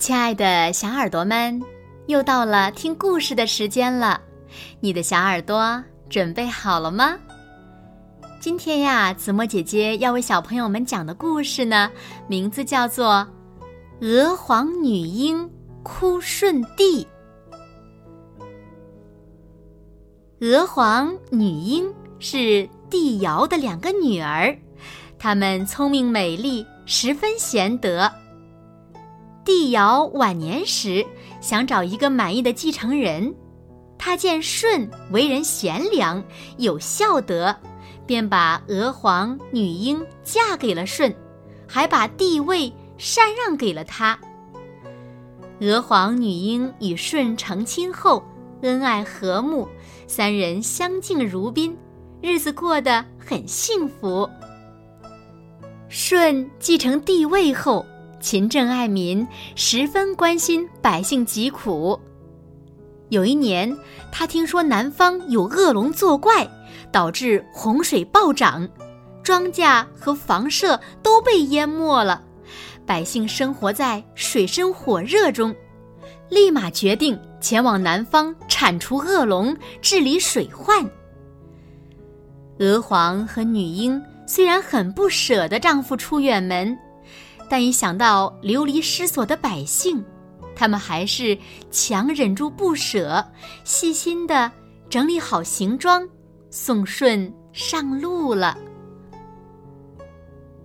亲爱的小耳朵们，又到了听故事的时间了，你的小耳朵准备好了吗？今天呀，子墨姐姐要为小朋友们讲的故事呢，名字叫做《娥皇女英哭舜帝》。娥皇、女英是帝尧的两个女儿，她们聪明美丽，十分贤德。帝尧晚年时想找一个满意的继承人，他见舜为人贤良有孝德，便把娥皇、女英嫁给了舜，还把帝位禅让给了他。娥皇、女英与舜成亲后，恩爱和睦，三人相敬如宾，日子过得很幸福。舜继承帝位后。勤政爱民，十分关心百姓疾苦。有一年，他听说南方有恶龙作怪，导致洪水暴涨，庄稼和房舍都被淹没了，百姓生活在水深火热中。立马决定前往南方铲除恶龙，治理水患。娥皇和女英虽然很不舍得丈夫出远门。但一想到流离失所的百姓，他们还是强忍住不舍，细心的整理好行装，送舜上路了。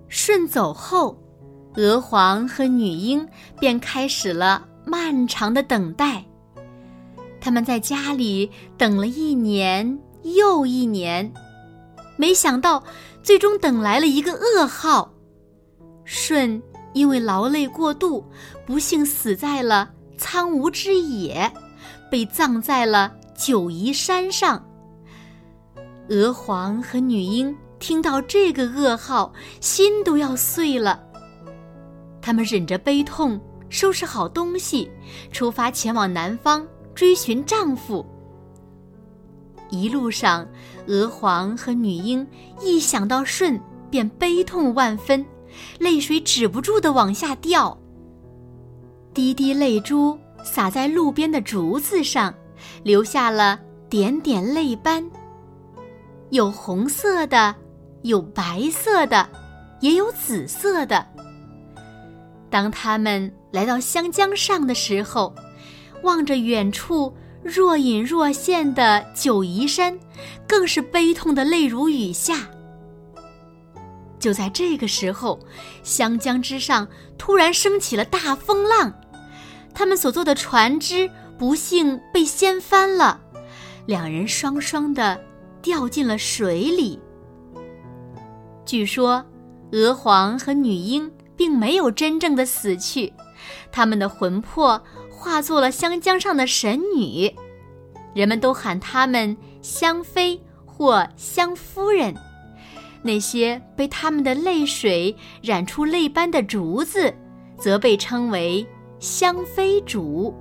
舜走后，娥皇和女英便开始了漫长的等待。他们在家里等了一年又一年，没想到最终等来了一个噩耗：舜。因为劳累过度，不幸死在了苍梧之野，被葬在了九夷山上。娥皇和女英听到这个噩耗，心都要碎了。他们忍着悲痛，收拾好东西，出发前往南方追寻丈夫。一路上，娥皇和女英一想到舜，便悲痛万分。泪水止不住的往下掉，滴滴泪珠洒在路边的竹子上，留下了点点泪斑。有红色的，有白色的，也有紫色的。当他们来到湘江上的时候，望着远处若隐若现的九嶷山，更是悲痛的泪如雨下。就在这个时候，湘江之上突然升起了大风浪，他们所坐的船只不幸被掀翻了，两人双双的掉进了水里。据说，娥皇和女英并没有真正的死去，他们的魂魄化作了湘江上的神女，人们都喊他们湘妃或湘夫人。那些被他们的泪水染出泪斑的竹子，则被称为香妃竹。